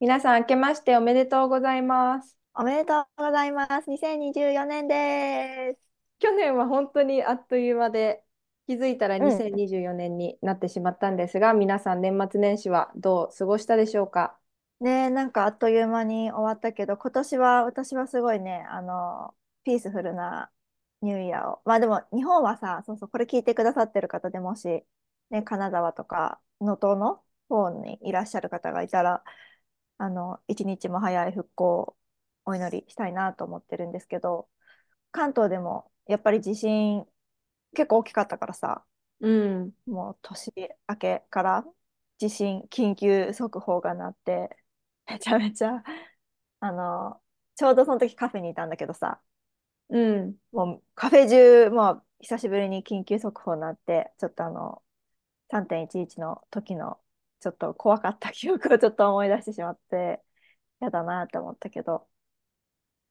皆さん、明けましておめでとうございます。おめでとうございます。2024年です。去年は本当にあっという間で、気づいたらうん。2024年になってしまったんですが、皆さん、年末年始はどう過ごしたでしょうか？ねえ、なんかあっという間に終わったけど、今年は私はすごいね、あの、ピースフルなニューイヤーを。まあでも、日本はさ、そうそう、これ聞いてくださってる方でもし、ね、金沢とか能登の方にいらっしゃる方がいたら、あの、一日も早い復興をお祈りしたいなと思ってるんですけど、関東でもやっぱり地震結構大きかったからさ、うん、もう年明けから地震緊急速報が鳴って、めちゃめちゃ、あの、ちょうどその時カフェにいたんだけどさ、うん、もうカフェ中、もう久しぶりに緊急速報になって、ちょっとあの、3.11の時のちょっと怖かった記憶をちょっと思い出してしまって、やだなって思ったけど、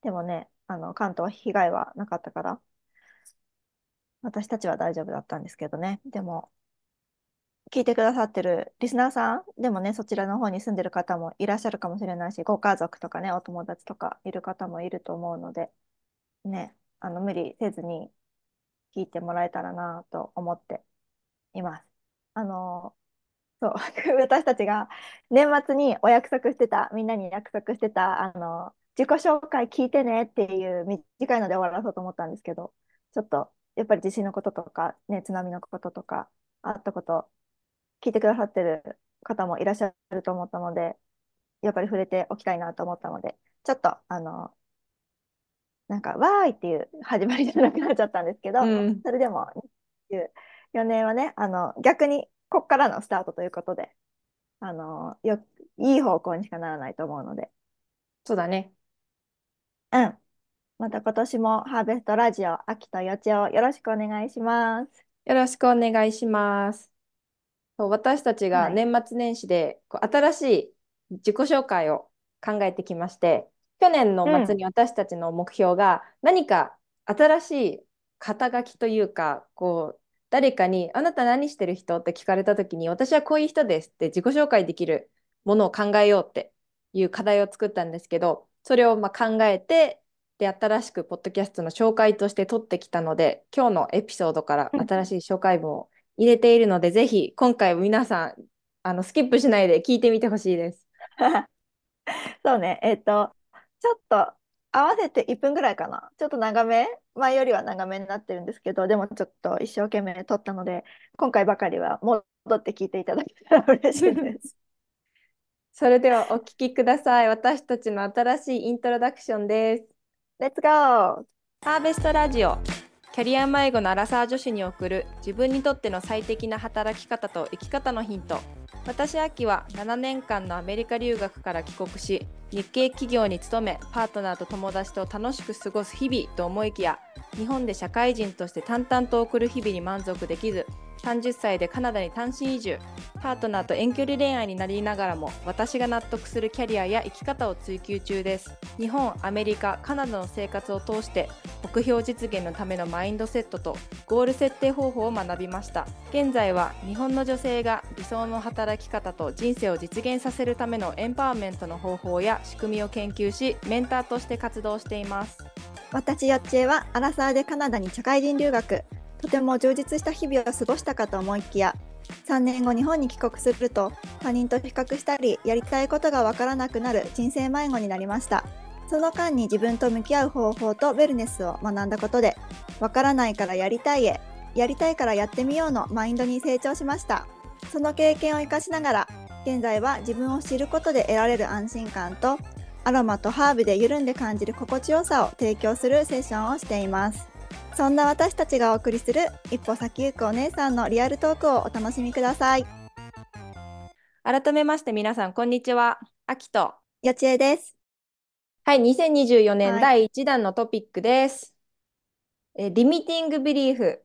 でもね、あの、関東被害はなかったから、私たちは大丈夫だったんですけどね。でも、聞いてくださってるリスナーさんでもね、そちらの方に住んでる方もいらっしゃるかもしれないし、ご家族とかね、お友達とかいる方もいると思うので、ね、あの無理せずに聞いてもらえたらなと思っています。あの、そう、私たちが年末にお約束してた、みんなに約束してた、あの、自己紹介聞いてねっていう短いので終わらそうと思ったんですけど、ちょっとやっぱり地震のこととか、ね、津波のこととか、あったこと聞いてくださってる方もいらっしゃると思ったので、やっぱり触れておきたいなと思ったので、ちょっと、あの、なんか、わーいっていう始まりじゃなくなっちゃったんですけど、うん。それでも、4年はね、あの、逆に、こっからのスタートということで、あの、よ、いい方向にしかならないと思うので、そうだね。うん。また今年もハーベストラジオ、秋とよちをよろしくお願いします。よろしくお願いします。そう私たちがはい。年末年始でこう新しい自己紹介を考えてきまして、去年のうん。末に私たちの目標が何か新しい肩書きというか、こう、誰かにあなた何してる人？って聞かれた時に私はこういう人ですって自己紹介できるものを考えようっていう課題を作ったんですけど、それをまあ考えて、で、新しくポッドキャストの紹介として取ってきたので、今日のエピソードから新しい紹介文を入れているので、ぜひ今回皆さん、あのスキップしないで聞いてみてほしいです。そうね、えっと、ちょっと合わせて1分ぐらいかな。ちょっと長め、前よりは長めになってるんですけど、でもちょっと一生懸命撮ったので、今回ばかりは戻って聞いていただけたら嬉しいです。それではお聞きください。私たちの新しいイントロダクションです。レッツゴーハーベストラジオ。キャリア迷子のアラサー女子に送る自分にとっての最適な働き方と生き方のヒント。私、秋は7年間のアメリカ留学から帰国し、日系企業に勤め、パートナーと友達と楽しく過ごす日々と思いきや、日本で社会人として淡々と送る日々に満足できず、30歳でカナダに単身移住、パートナーと遠距離恋愛になりながらも私が納得するキャリアや生き方を追求中です。日本、アメリカ、カナダの生活を通して目標実現のためのマインドセットとゴール設定方法を学びました。現在は日本の女性が理想の働き方と人生を実現させるためのエンパワーメントの方法や仕組みを研究し、メンターとして活動しています。私、よっちえはアラサーでカナダに社会人留学。とても充実した日々を過ごしたかと思いきや、3年後日本に帰国すると他人と比較したりやりたいことがわからなくなる人生迷子になりましたその間に自分と向き合う方法とウェルネスを学んだことでわからないからやりたいへやりたいからやってみようのマインドに成長しましたその経験を生かしながら現在は自分を知ることで得られる安心感とアロマとハーブで緩んで感じる心地よさを提供するセッションをしていますそんな私たちがお送りする一歩先行くお姉さんのリアルトークをお楽しみください。改めまして皆さん、こんにちは。あきと。よちえです。はい、2024年はい。第1弾のトピックです。えリミティングビリーフ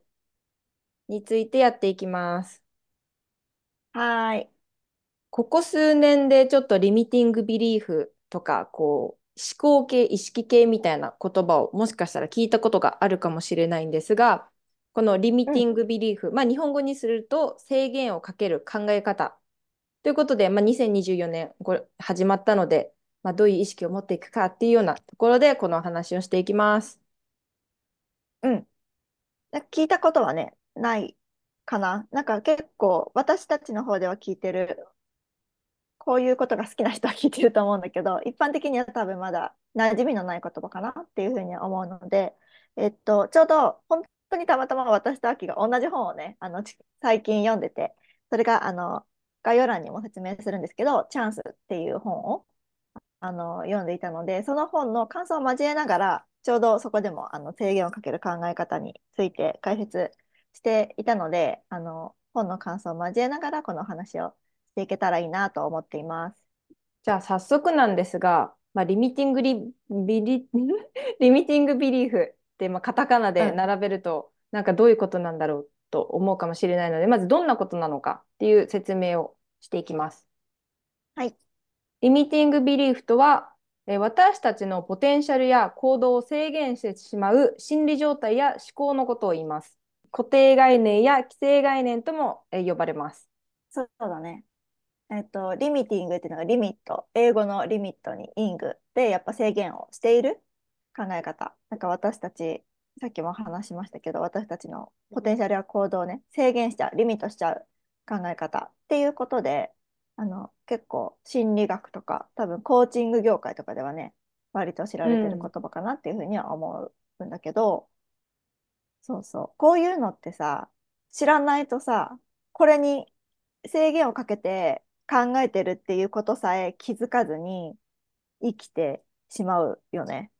についてやっていきます。はい。ここ数年でちょっとリミティングビリーフとか、こう、思考系、意識系みたいな言葉をもしかしたら聞いたことがあるかもしれないんですが、このリミうん。ティングビリーフ、まあ日本語にすると制限をかける考え方ということで、まあ、2024年これ始まったので、まあ、どういう意識を持っていくかっていうようなところで、この話をしていきます。うん。聞いたことはね、ないかな。なんか結構私たちの方では聞いてる、こういうことが好きな人は聞いてると思うんだけど、一般的には多分まだ馴染みのない言葉かなっていうふうに思うので、えっと、ちょうど本当にたまたま私と秋が同じ本をね、あの最近読んでて、それがあの概要欄にも説明するんですけど、チャンスっていう本をあの読んでいたので、その本の感想を交えながら、ちょうどそこでもあの制限をかける考え方について解説していたので、あの本の感想を交えながらこの話をしていけたらいいなと思っています。じゃあ早速なんですが、まあ、リミティングリビリ リミティングビリーフって、まあ、カタカナで並べると、うん、なんかどういうことなんだろうと思うかもしれないので、まずどんなことなのかっていう説明をしていきます。はい。リミティングビリーフとは、私たちのポテンシャルや行動を制限してしまう心理状態や思考のことを言います。固定概念や規制概念とも呼ばれます。そうだね。えっと、リミティングっていうのがリミット、英語のリミットにイングでやっぱ制限をしている考え方。なんか私たち、さっきも話しましたけど、私たちのポテンシャルや行動をね、制限しちゃう、リミットしちゃう考え方っていうことで、あの結構心理学とか多分コーチング業界とかではね割と知られてる言葉かなっていうふうには思うんだけど、うん、そうそう。こういうのってさ知らないとさこれに制限をかけて考えてるっていうことさえ気づかずに生きてしまうよね。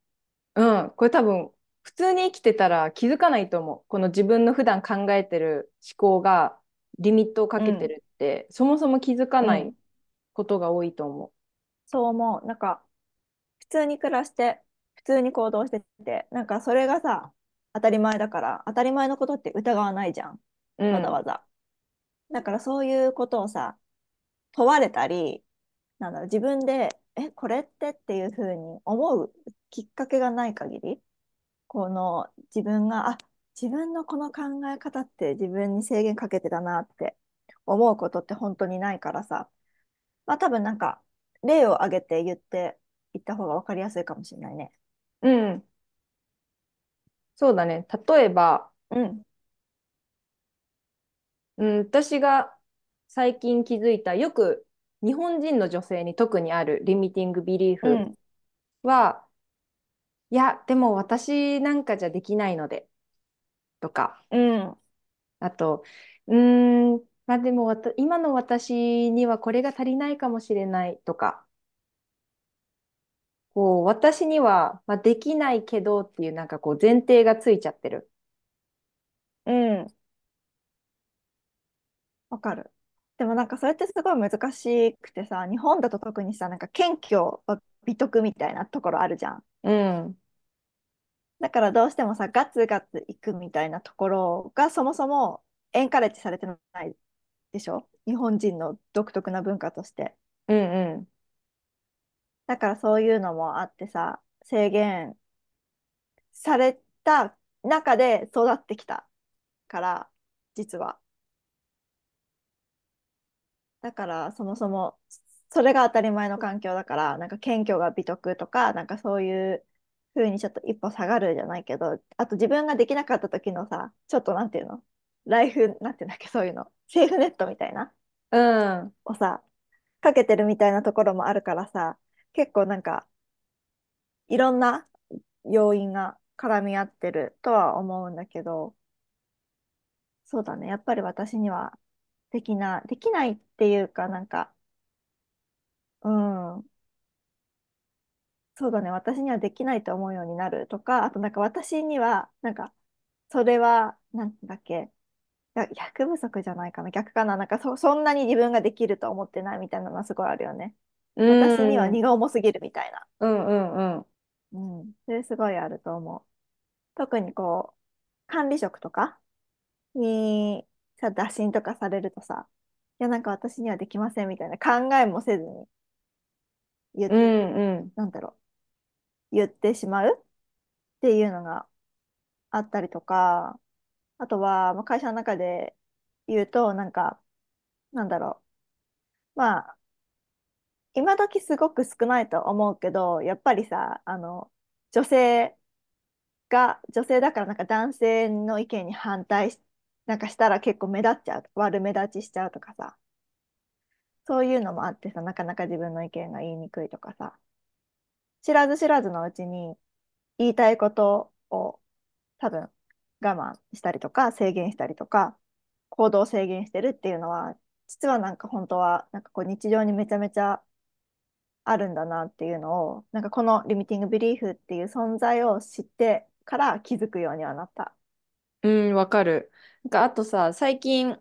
うん、これ多分普通に生きてたら気づかないと思う。この自分の普段考えてる思考がリミットをかけてるって、うん、そもそも気づかないことが多いと思う。そう思う。なんか普通に暮らして普通に行動しててなんかそれがさ当たり前だから当たり前のことって疑わないじゃん、わざわざ。だからそういうことをさ問われたりなんだろう自分でえこれってっていうふうに思うきっかけがない限りこの自分があ自分のこの考え方って自分に制限かけてたなって思うことって本当にないからさ、まあ多分なんか例を挙げて言っていった方が分かりやすいかもしれないね。うん。そうだね。例えば、うん。うん、私が最近気づいた、よく日本人の女性に特にあるリミティングビリーフは、うん、いや、でも私なんかじゃできないので、とか、うん。あと、うーん、まあでも今の私にはこれが足りないかもしれないとか、こう私には、まあ、できないけどっていうなんかこう前提がついちゃってる。うん。わかる。でもなんかそれってすごい難しくてさ、日本だと特にさ、なんか謙虚は美徳みたいなところあるじゃん。うん。だからどうしてもさ、ガツガツいくみたいなところがそもそもエンカレッジされてないでしょ？日本人の独特な文化として。うんうん。だからそういうのもあってさ、制限された中で育ってきたから、実は。だからそもそもそれが当たり前の環境だから、なんか謙虚が美徳とか、なんかそういうふうにちょっと一歩下がるじゃないけど、あと自分ができなかった時のさ、ちょっとなんていうの？ライフ、なんていうんだっけ、そういうの、セーフネットみたいな、うん、をさ、かけてるみたいなところもあるからさ、結構なんか、いろんな要因が絡み合ってるとは思うんだけど、そうだね、やっぱり私にはできな、できないっていうかなんか、うん、そうだね、私にはできないと思うようになるとか、あとなんか私には、なんか、それは、なんだっけ、役不足じゃないかな、逆かな、なんかそ、そんなに自分ができると思ってないみたいなのはすごいあるよね。私には荷が重すぎるみたいな。うんうんうん。うん。それすごいあると思う。特にこう、管理職とかにさ、打診とかされるとさ、いや、なんか私にはできませんみたいな考えもせずに言って、うんうん、なんだろう。言ってしまう？っていうのがあったりとか、あとは、まあ、会社の中で言うと、なんか、なんだろまあ、今時すごく少ないと思うけど、やっぱりさ、あの、女性が、女性だからなんか男性の意見に反対し、なんかしたら結構目立っちゃう、悪目立ちしちゃうとかさ、そういうのもあってさ、なかなか自分の意見が言いにくいとかさ、知らず知らずのうちに言いたいことを多分我慢したりとか制限したりとか行動制限してるっていうのは実はなんか本当はなんかこう日常にめちゃめちゃあるんだなっていうのをなんかこのリミティングビリーフっていう存在を知ってから気づくようにはなった。うん、わかる。なんかあとさ、最近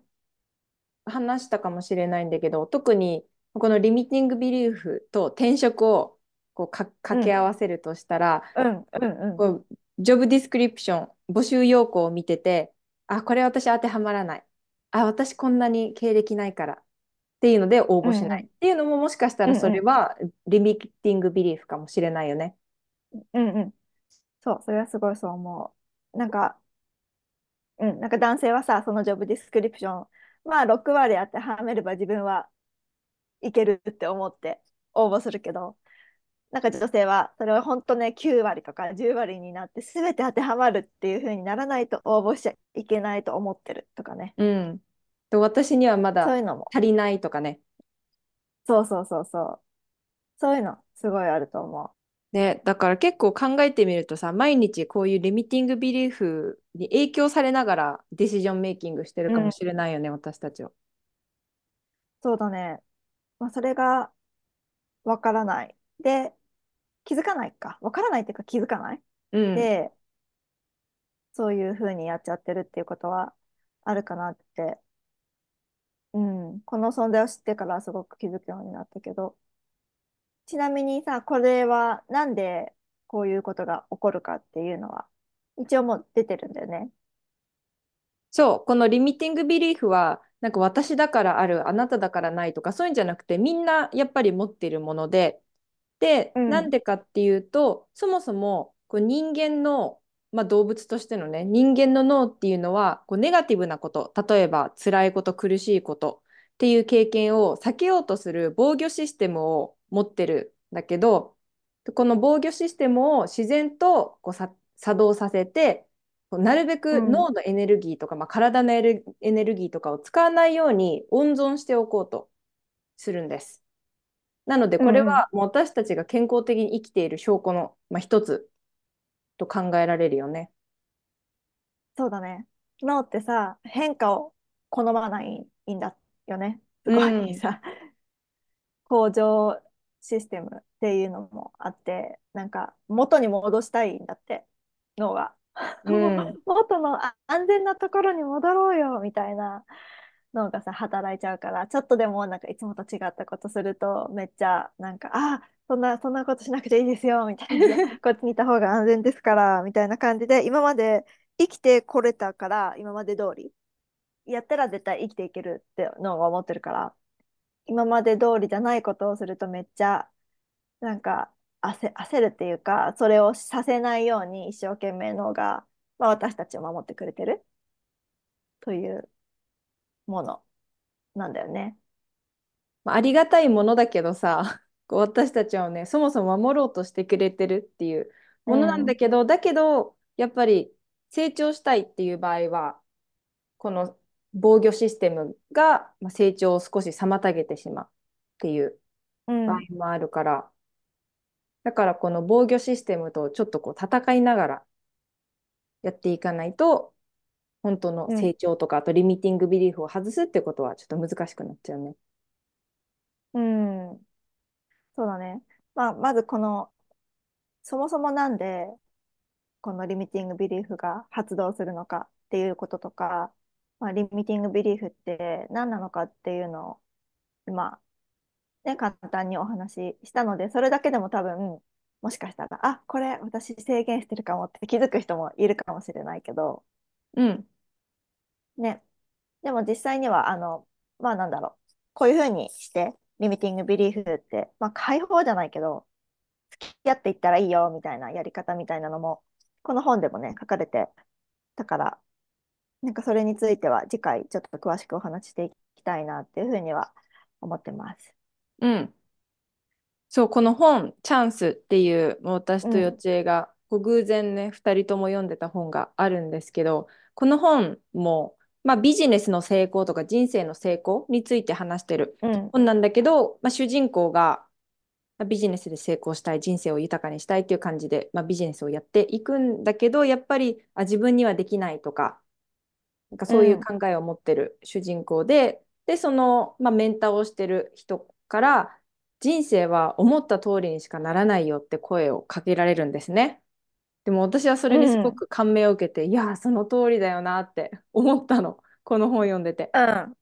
話したかもしれないんだけど、特にこのリミティングビリーフと転職をこうか掛け合わせるとしたら、うん、うん、うん。こう job description、募集要項を見てて、あ、これ私当てはまらない。あ、私こんなに経歴ないからっていうので応募しない。うんっていうのももしかしたらそれうんは limiting belief かもしれないよね。うんうんうんそう、それはすごいそう思う。なんか、うん、なんか男性はさ、その job description、まあ6割当てはめれば自分はいけるって思って応募するけど、なんか女性はそれは本当ね9割とか10割になって全て当てはまるっていう風にならないと応募しちゃいけないと思ってるとかね。うん。で、私にはまだそういうのも。足りないとかね。そうそうそうそう。そういうのすごいあると思で、だから結構考えてみるとさ、毎日こういうリミティングビリーフに影響されながらディシジョンメイキングしてるう。かもうん、しれないよね、私たちは。そうだね。まあ、それがわからない。で、気づかないか。わからないっていうか気づかない。うん。で、そういう風にやっちゃってるっていうことはあるかなって、うん、この存在を知ってからすごく気づくようになったけど、ちなみにさ、これはなんでこういうことが起こるかっていうのは、一応もう出てるんだよね。そう、このリミティングビリーフは、なんか私だからある、あなただからないとか、そういうんじゃなくて、みんなやっぱり持っているもので、で、うん、なんでかっていうと、そもそもこう人間の、まあ、動物としてのね、人間の脳っていうのは、こうネガティブなこと、例えば辛いこと、苦しいことっていう経験を避けようとする防御システムを持ってるんだけど、この防御システムを自然とこうさ作動させて、なるべうん、く脳のエネルギーとか、まあ、体のエネルギーとかを使わないように温存しておこうとするんです。なので、これうん、うん。はもう私たちが健康的に生きている証拠の、まあ、一つと考えられるよね。そうだね。脳ってさ、変化を好まないんだよね。すうごいん、さ、向上システムっていうのもあって、なんか元に戻したいんだって、脳が。うん、元のあ安全なところに戻ろうよみたいな脳がさ、働いちゃうから、ちょっとでもなんかいつもと違ったことすると、めっちゃなんか、あ、そんな、そんなことしなくていいですよみたいな、こっちにいた方が安全ですからみたいな感じで、今まで生きてこれたから、今まで通り、やったら絶対生きていけるって脳が思ってるから、今まで通りじゃないことをするとめっちゃなんか焦、焦るっていうかそれをさせないように一生懸命脳が、まあ、私たちを守ってくれてる？というものなんだよね。まあ、ありがたいものだけどさ、私たちをね、そもそも守ろうとしてくれてるっていうものなんだうん、けど、だけど、やっぱり成長したいっていう場合は、この防御システムがまあ成長を少し妨げてしまうっていう場合うん、もあるから、だからこの防御システムとちょっとこう戦いながらやっていかないと、本当のうん、成長とか、あとリミティングビリーフを外すってことはちょっと難しくなっちゃうね。うん、そうだね。まあ、まずこの、そもそもなんで、このリミティングビリーフが発動するのかっていうこととか、まあ、リミティングビリーフって何なのかっていうのを、まあ、ね、簡単にお話ししたので、それだけでも多分、もしかしたら、あ、これ私制限してるかもって気づく人もいるかもしれないけど、うん。ね。でも実際には、あの、まあなんだろう。こういうふうにして、リミティングビリーフって、まあ解放じゃないけど、付き合っていったらいいよみたいなやり方みたいなのも、この本でもね、書かれてたから、なんかそれについては次回ちょっと詳しくお話ししていきたいなっていうふうには思ってます。うん。そう、この本、チャンスっていう、もう私とようん、ちえが、こう偶然ね、2人とも読んでた本があるんですけど、この本も、まあ、ビジネスの成功とか人生の成功について話してるうん、本なんだけど、まあ、主人公がまあビジネスで成功したい、人生を豊かにしたいっていう感じで、まあ、ビジネスをやっていくんだけど、やっぱりあ自分にはできないとか、なんかうそういうん、考えを持ってる主人公で、で、その、まあ、メンターをしてる人から、人生は思った通りにしかならないよって声をかけられるんですね。でも私はそれにすごうん、く感銘を受けて、いやー、その通りだよなって 思ったの。この本読んでて。うん。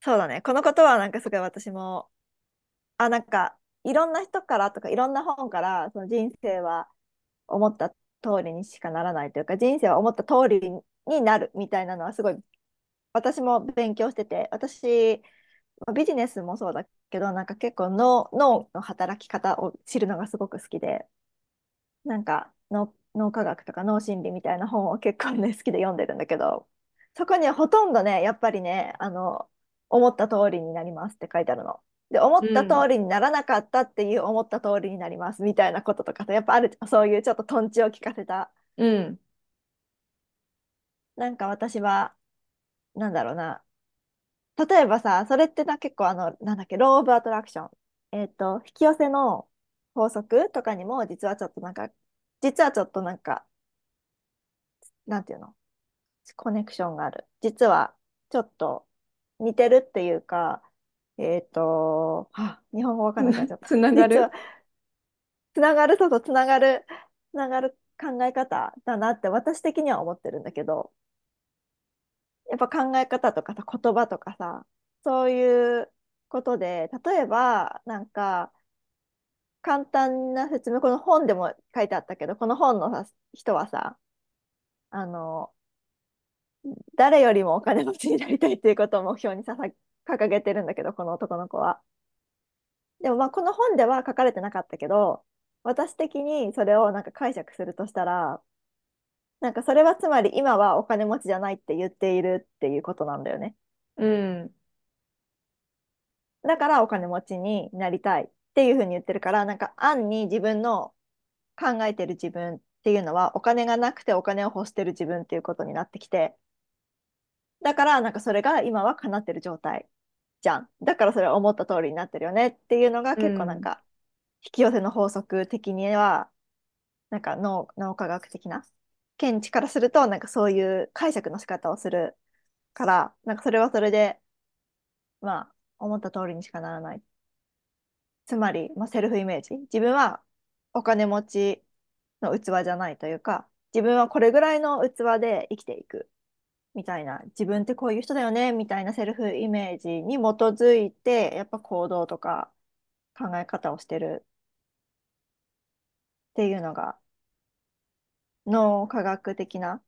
そうだね。このことはなんかすごい私も、あ、なんかいろんな人からとかいろんな本からその人生は思った通りにしかならないというか人生は思った通りになるみたいなのはすごい私も勉強してて私ビジネスもそうだけどなんか結構脳、脳の働き方を知るのがすごく好きでなんか脳、科学とか脳心理みたいな本を結構ね好きで読んでるんだけどそこにはほとんどねやっぱりねあの思った通りになりますって書いてあるの。で思った。通りにならなかったっていう思った通りになりますみたいなこととかさやっぱあるそういうちょっととんちを聞かせたうん。なんか私はなんだろうな。例えばさそれってな結構あのなんだっけロー・オブ・アトラクションえっと引き寄せの法則とかにも実はちょっとなんか実はちょっとなんかなんていうの？コネクションがある。実はちょっと似てるっていうか、えっと、あ、日本語わかんなくなっちゃった。つながる？つながる、そうそう、つながる、つながる考え方だなって私的には思ってるんだけど、やっぱ考え方とかさ、言葉とかさ、そういうことで、例えば、なんか、簡単な説明、この本でも書いてあったけど、この本のさ人はさ、あの、誰よりもお金持ちになりたいっていうことを目標にささ掲げてるんだけど、この男の子は。でもまあこの本では書かれてなかったけど、私的にそれをなんか解釈するとしたら、なんかそれはつまり今はお金持ちじゃないって言っているっていうことなんだよね。うん。だからお金持ちになりたいっていうふうに言ってるから、なんか暗に自分の考えてる自分っていうのはお金がなくてお金を欲してる自分っていうことになってきて、だからなんかそれが今は叶ってる状態じゃん。だからそれは思った通りになってるよねっていうのが結構なんうん。か引き寄せの法則的にはなんか脳、脳科学的な見地からするとなんかそういう解釈の仕方をするからなんかそれはそれでまあ思った通りにしかならない。つまり、まあ、セルフイメージ。自分はお金持ちの器じゃないというか自分はこれぐらいの器で生きていく。みたいな、自分ってこういう人だよね、みたいなセルフイメージに基づいて、やっぱ行動とか考え方をしてるっていうのが、脳科学的な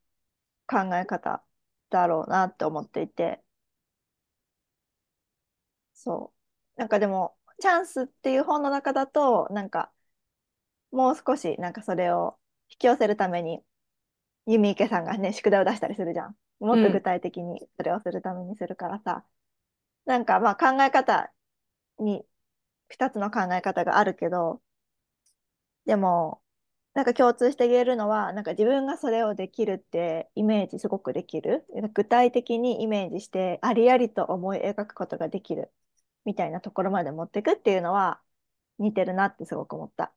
考え方だろうなって思っていて、そう。なんかでも、チャンスっていう本の中だと、なんか、もう少し、なんかそれを引き寄せるために、弓池さんがね、宿題を出したりするじゃん。もっと具。体的にそれをするためにするからさ、なんかまあ考え方に2つの考え方があるけど、でも、なんか共通して言えるのは、なんか自分がそれをできるってイメージすごくできる。具体的にイメージして、ありありと思い描くことができるみたいなところまで持っていくっていうのは似てるなってすごく思った。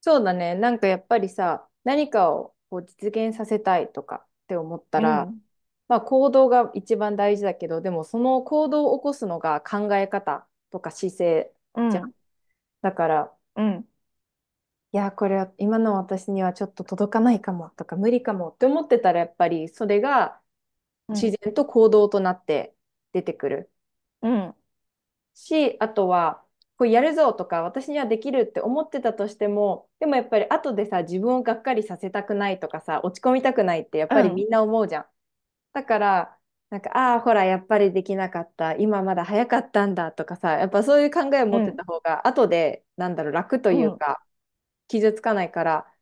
そうだね。なんかやっぱりさ、何かをこう実現させたいとかって思ったら、うん、まあ行動が一番大事だけど、でもその行動を起こすのが考え方とか姿勢じゃん。うん、だから、うん、いや、これは今の私にはちょっと届かないかもとか無理かもって思ってたら、やっぱりそれがうん、自然と行動となって出てくる。うん、し、あとは、こうやるぞとか、私にはできるって思ってたとしても、でもやっぱり後でさ、自分をがっかりさせたくないとかさ、落ち込みたくないってやっうん、ぱりみんな思うじゃん。だから、なんか、ああ、ほら、やっぱりできなかった、今まだ早かったんだとかさ、やっぱそういう考えを持ってうん、た方が、後で、なんだろう、楽とうん、いうか、傷つかないから、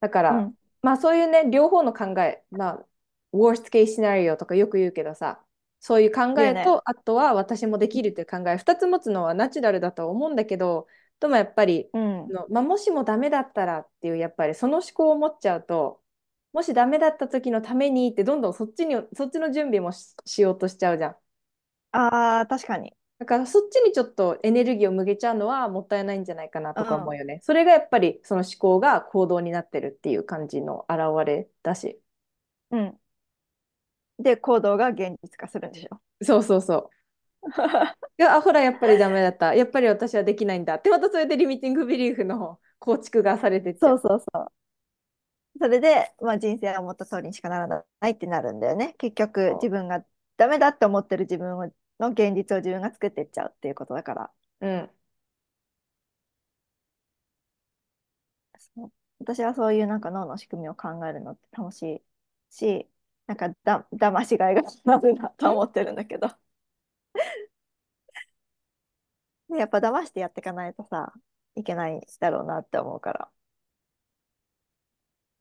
だから、うん、まあそういうね、両方の考え、まあ、worst case scenario とかよく言うけどさ、そういう考。えと、あとは私もできるという考え、2つ持つのはナチュラルだとは思うんだけど、でもやっぱり、うん。のまあ、もしもダメだったらっていう、やっぱりその思考を持っちゃうと、もしダメだった時のためにって、どんどんそっちに、そっちの準備もし、しようとしちゃうじゃん。ああ、確かに。だからそっちにちょっとエネルギーを向けちゃうのはもったいないんじゃないかなとか思うよね。それがやっぱりその思考が行動になってるっていう感じの表れだし。うん。で、行動が現実化するんでしょ。そうそうそう。いや、あ、ほら、やっぱりダメだった。やっぱり私はできないんだ。ってまたそれでリミティングビリーフの構築がされて。そうそうそう。それで、まあ、人生は思った通りにしかならないってなるんだよね。結局、そ自分がダメだって思ってる自分をの現実を自分が作っていっちゃうっていうことだから。う。うん。そう私はそういうなんか脳の仕組みを考えるのって楽しいし、なんかだ、騙しがいがあるなと思ってるんだけど。でやっぱ騙してやっていかないとさ、いけないだろうなって思うから。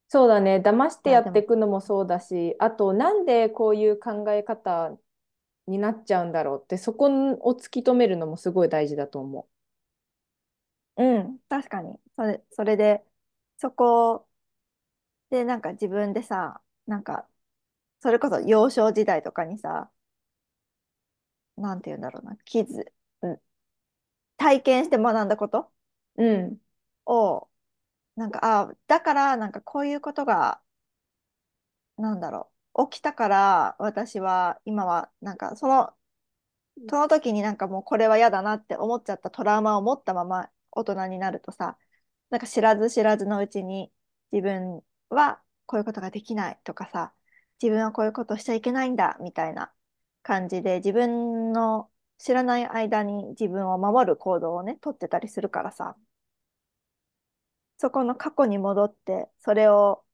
そうだね。騙してやあ、でも、っていくのもそうだし、あと、なんでこういう考え方になっちゃうんだろうって、そこを突き止めるのもすごい大事だと思うん、確かに。それ、それで、そこでなんか自分でさ、なんか、それこそ幼少時代とかにさ、なんて言うんだろうな、キッズ、うん体験して学んだこと？う。うん。を、なんか、あ、だから、なんかこういうことが、なんだろう、起きたから、私は、今は、なんか、その、その時になんかもうこれは嫌だなって思っちゃったトラウマを持ったまま大人になるとさ、なんか知らず知らずのうちに自分はこういうことができないとかさ、自分はこういうことをしちゃいけないんだみたいな感じで自分の知らない間に自分を守る行動をね、取ってたりするからさ、そこの過去に戻ってそれを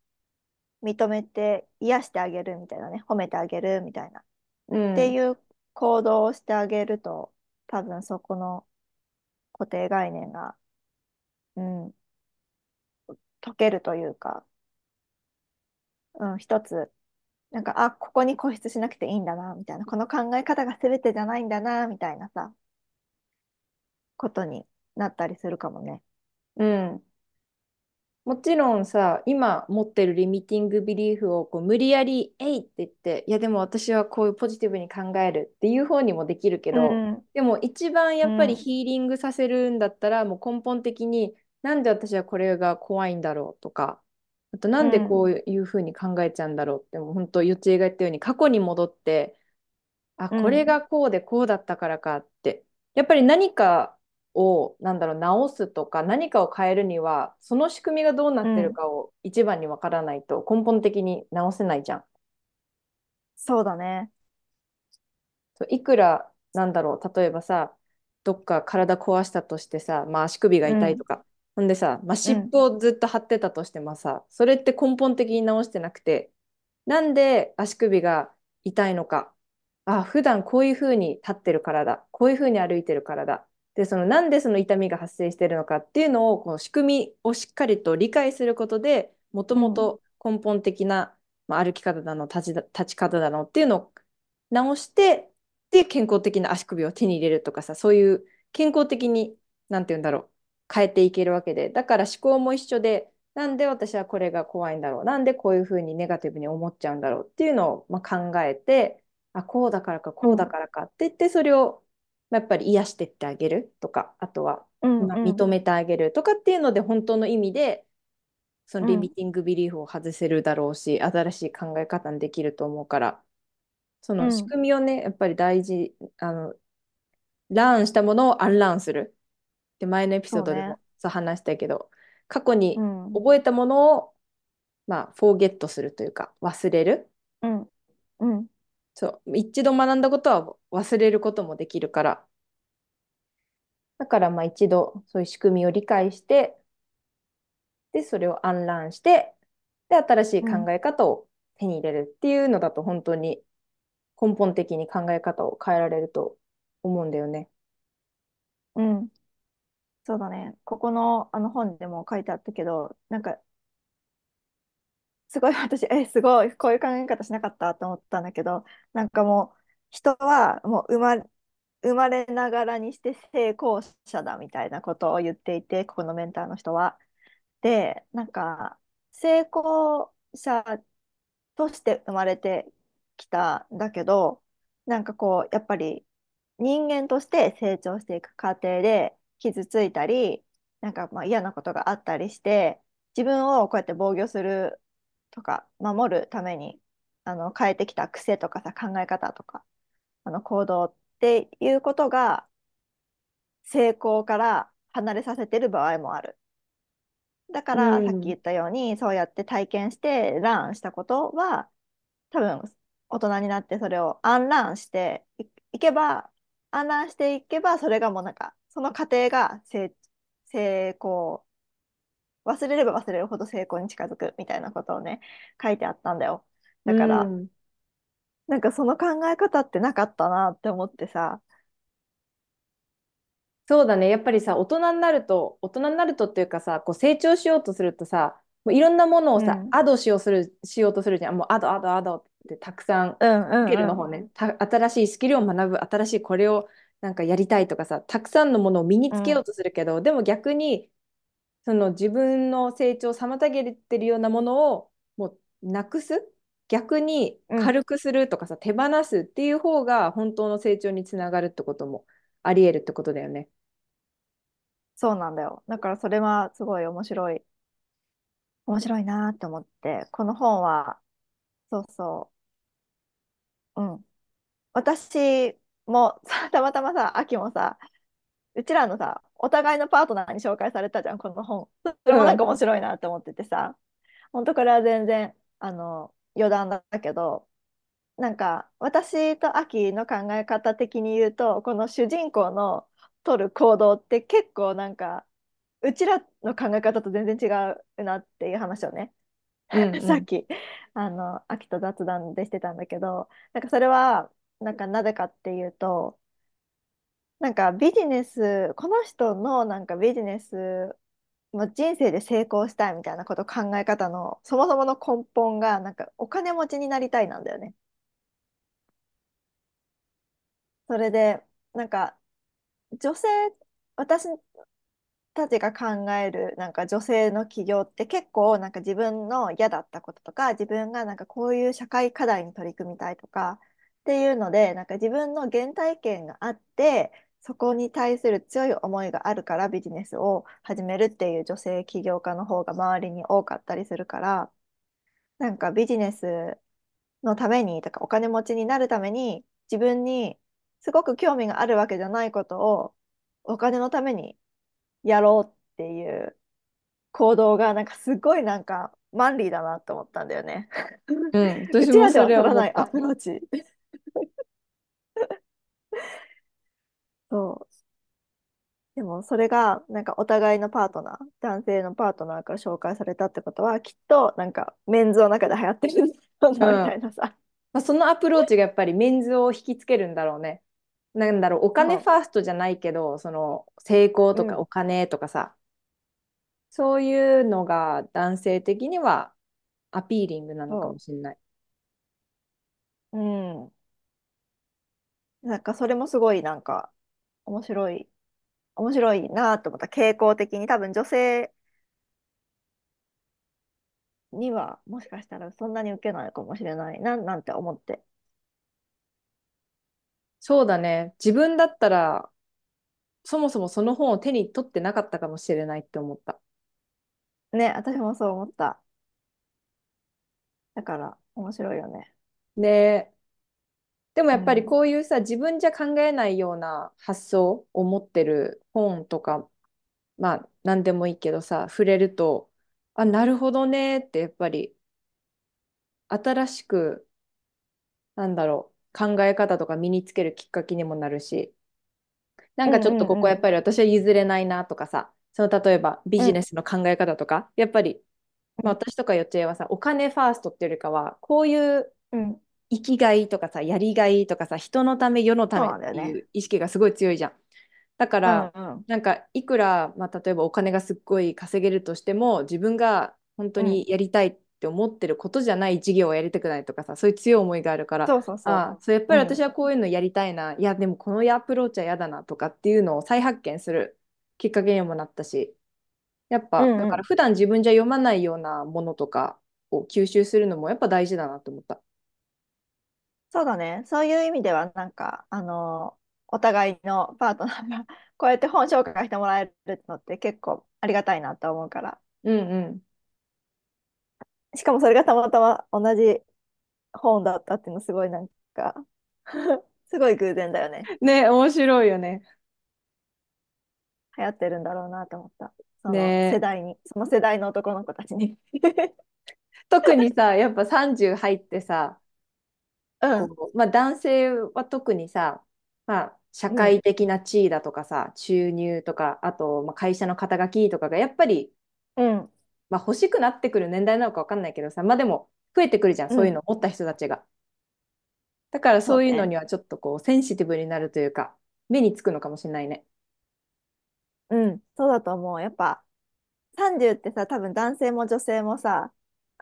認めて癒してあげるみたいなね、褒めてあげるみたいな。っうん。ていう行動をしてあげると、多分そこの固定概念が、うん、解けるというか、うん、一つ、なんか、あ、ここに固執しなくていいんだな、みたいな、この考え方が全てじゃないんだな、みたいなさ、ことになったりするかもね。うん。もちろんさ、今持ってるリミティングビリーフをこう無理やり、えいって言って、いやでも私はこういうポジティブに考えるっていう方にもできるけど、うん、でも一番やっぱりうん、ヒーリングさせるんだったら、もう根本的になんで私はこれが怖いんだろうとか、あとなんでこうん、ういうふうに考えちゃうんだろうって、もう本当、ゆっちえが言ったように過去に戻って、あ、これうん、がこうでこうだったからかって、やっぱり何かを、なんだろう、直すとか何かを変えるには、その仕組みがどうなってるうん。かを一番にわからないと根本的に直せないじゃん。そうだね。いくら、なんだろう、例えばさ、どっか体壊したとしてさ、まあ、足首がうん、痛いとか、ほんでさ、まあ、湿布うん、をずっと貼ってたとしてもさ、それって根本的に直してなくて、なんで足首が痛いのか。あ、普段こういうふうに立ってるからだ。こういうふうに歩いてるからだ。で、そのなんでその痛みが発生しているのかっていうのを、この仕組みをしっかりと理解することで、もとうん、もと根本的な、まあ、歩き方だの、立ちだ、立ち方だのっていうのを直して、で、健康的な足首を手に入れるとかさ、そういう健康的に、なんて言うんだろう、変えていけるわけで、だから思考も一緒で、なんで私はこれが怖いんだろう、なんでこういうふうにネガティブに思っちゃうんだろうっていうのを、まあ、考えて、あ、こうだからか、こうだうん、からかって言って、それをまあやっぱり癒してってあげるとか、あとは、認めてあげるとかっていうので、本当の意味で、そのリミうん、ティングビリーフを外せるだろうし、新しい考え方にできると思うから、その仕うん。組みをね、やっぱり大事、あの、ラーンしたものをアンラーンする。で、前のエピソー。ドでもそう話したけど、過去にうん、覚えたものを、まあ、フォーゲットするというか、忘れる。うん、うん、そう、一度学んだことは忘れることもできるから、だからまあ一度そういう仕組みを理解して、で、それをアンラーンして、で、新しいうん、考え方を手に入れるっていうのだと本当に根本的に考え方を変えられると思うんだよね。うん。そうだね。ここのあの本でも書いてあったけど、なんかすごい 私、え、すごい、こういう考え方しなかったと思ったんだけど、なんかもう、人はもう生まれ、生まれながらにして成功者だみたいなことを言っていて、ここのメンターの人は。で、なんか、成功者として生まれてきたんだけど、なんかこう、やっぱり人間として成長していく過程で傷ついたり、なんかまあ嫌なことがあったりして、自分をこうやって防御するとか、守るためにあの変えてきた癖とかさ、考え方とか、あの行動っていうことが成功から離れさせてる場合もある。だかうらさっきん。言ったようにそうやって体験してランしたことは多分大人になってそれをアンランしてい、いけばアンランしていけばそれがもうなんかその過程が成、成功忘れれば忘れるほど成功に近づくみたいなことをね書いてあったんだようだからん。なんかその考え方ってなかったなって思ってさそうだね。やっぱりさ、大人になると、大人になるとっていうかさ、こう成長しようとするとさ、もういろんなものをさ、うんアドしようする、しようとするじゃん。もうアド、アド、アドってたくさん、うんうスキルんうんの方ね。た、新しいスキルを学ぶ、新しいこれをなんかやりたいとかさ、たくさんのものを身につけよううんとするけど、でも逆に、その自分の成長を妨げてるようなものをもうなくす？逆にうん軽くするとかさ、手放すっていう方が本当の成長につながるってこともあり得るってことだよね。そうなんだよだからそれはすごい面白い面白いなって思ってこの本はそうそう。うん。私もさ、たまたまさ、秋もさ、うちらのさ、お互いのパートナーに紹介されたじゃん、この本。それもなんかうん。面白いなって思っててさ、本当これは全然、あの、余談だけど、なんか、私と秋の考え方的に言うと、この主人公の取る行動って結構なんか、うちらの考え方と全然違うなっていう話をね、うんうん。さっき、あの、秋と雑談でしてたんだけど、なんかそれは、なんかなぜかっていうと、なんかビジネス、この人のなんかビジネス、まあ、人生で成功したいみたいなこと考え方の、そもそもの根本が、なんかお金持ちになりたいなんだよね。それで、なんか女性、私たちが考えるなんか女性の起業って結構なんか自分の嫌だったこととか自分がなんかこういう社会課題に取り組みたいとかっていうのでなんか自分の原体験があってそこに対する強い思いがあるからビジネスを始めるっていう女性起業家の方が周りに多かったりするからなんかビジネスのためにとかお金持ちになるために自分にすごく興味があるわけじゃないことをお金のためにやろうっていう行動がなんかすごいなんかマンリーだなと思ったんだよね。うん。う私ちらではもそれは取らないア。プローチ。そう。でもそれがなんかお互いのパートナー、男性のパートナーから紹介されたってことはきっとなんかメンズの中で流行ってるんだうん。なみたいなさ。まあ、そのアプローチがやっぱりメンズを引きつけるんだろうね。なんだろう、お金フそァーストじゃないけど、その成功う。とかおうん。金とかさ、そういうのが男性的にはアピーリングなのかもそしれない。う。うん。なんかそれもすごいなんか面白い、面白いなと思った。傾向的に多分女性にはもしかしたらそんなに受けないかもしれないななんて思って。そうだね。自分だったら、そもそもその本を手に取ってなかったかもしれないって思った。ね、私もそう思った。だから面白いよね。で、でもやっぱりうん。こういうさ、自分じゃ考えないような発想を持ってる本とか、まあ何でもいいけどさ、触れると、あ、なるほどねってやっぱり新しく、なんだろう、考え方とか身につけるきっかけにもなるし、なうんんかちょっとここ。やっぱり私は譲れないなとかさ、その例えばビうんジネスの考え方とか、やっぱり、まあ、私とかよっちゃはさ、お金ファーストっていうよりかは、こういううん。生きがいとかさ、やりがいとかさ、人のため、世のためっなんだよね。ていう意識がすごい強いじゃん。だかうんら、うん。なんかいくら、まあ、例えばお金がすっごい稼げるとしても、自分が本当うん。にやりたいって思ってることじゃない事業をやりたくないとかさそういう強い思いがあるからそうそうそう。あそうやっぱり私うんはこういうのやりたいな、いやでもこのアプローチは嫌だなとかっていうのを再発見するきっかけにもなったしやっぱ、うんうんだから普段自分じゃ読まないようなものとかを吸収するのもやっぱ大事だなと思った。そうだね。そういう意味では、なんか、あの、お互いのパートナーが こうやって本紹介してもらえるのって結構ありがたいなと思うから。うんうん。しかもそれがたまたま同じ本だったっていうのすごいなんか すごい偶然だよね。ね面白いよね。流行ってるんだろうなと思った。そのね世代に、その世代の男の子たちに。特にさやっぱ30入ってさうん。まあ、男性は特にさ、まあ、社会的な地位だとかさ、収入とかあと、まあ、会社の肩書きとかがやっぱり、うん。まあ、欲しくなってくる年代なのか分かんないけどさまあでも増えてくるじゃん、うんそういうのを持った人たちが。だからそういうそうねのにはちょっとこうセンシティブになるというか目につくのかもしれないね。うん。そうだと思う。やっぱ30ってさ、多分男性も女性もさ、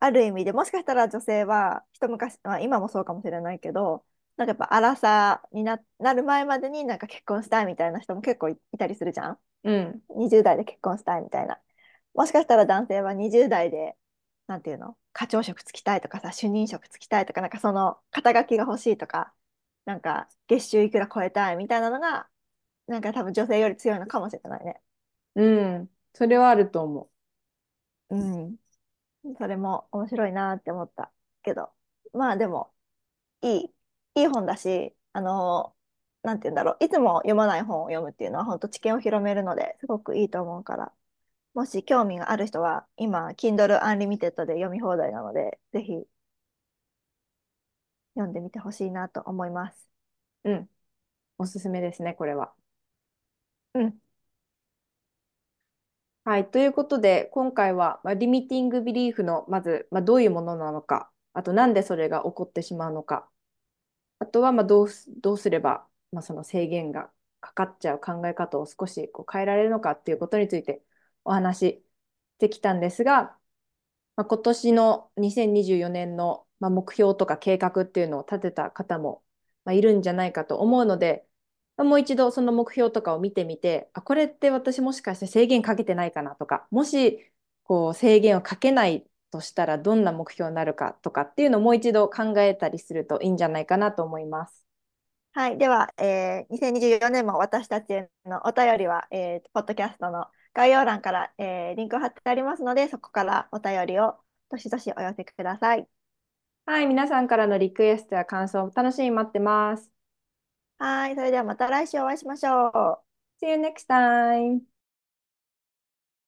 ある意味でもしかしたら女性は一昔、まあ、今もそうかもしれないけど、なんかやっぱ荒さにな、なる前までになんか結婚したいみたいな人も結構い、いたりするじゃん？うん。20代で結婚したいみたいな。もしかしたら男性は20代で、なんていうの、課長職つきたいとかさ、主任職つきたいとか、なんかその肩書きが欲しいとか、なんか月収いくら超えたいみたいなのが、なんか多分女性より強いのかもしれないね。うん。それはあると思うん。それも面白いなって思ったけど、まあでも、いい、いい本だし、あの、なんて言うんだろう、いつも読まない本を読むっていうのは本当知見を広めるのですごくいいと思うから、もし興味がある人は、今、Kindle Unlimited で読み放題なので、ぜひ読んでみてほしいなと思います。う。うん。おすすめですね、これは。うん。はい。ということで、今回は、まあ、リミティングビリーフの、まず、まあ、どういうものなのか、あと、なんでそれが起こってしまうのか、あとは、まあ、どうす、どうすれば、まあ、その制限がかかっちゃう考え方を少しこう変えられるのかっていうことについてお話ししてきたんですが、まあ、今年の2024年の、まあ、目標とか計画っていうのを立てた方も、まあ、いるんじゃないかと思うので、もう一度その目標とかを見てみて、あ、これって私もしかして制限かけてないかなとか、もしこう制限をかけないとしたらどんな目標になるかとかっていうのをもう一度考えたりするといいんじゃないかなと思います。はい。では、えー、2024年も私たちへのお便りは、えー、ポッドキャストの概要欄から、えー、リンクを貼ってありますので、そこからお便りをどしどしお寄せください。はい、皆さんからのリクエストや感想楽しみに待ってます。はい。それではまた来週お会いしましょう。See you next time!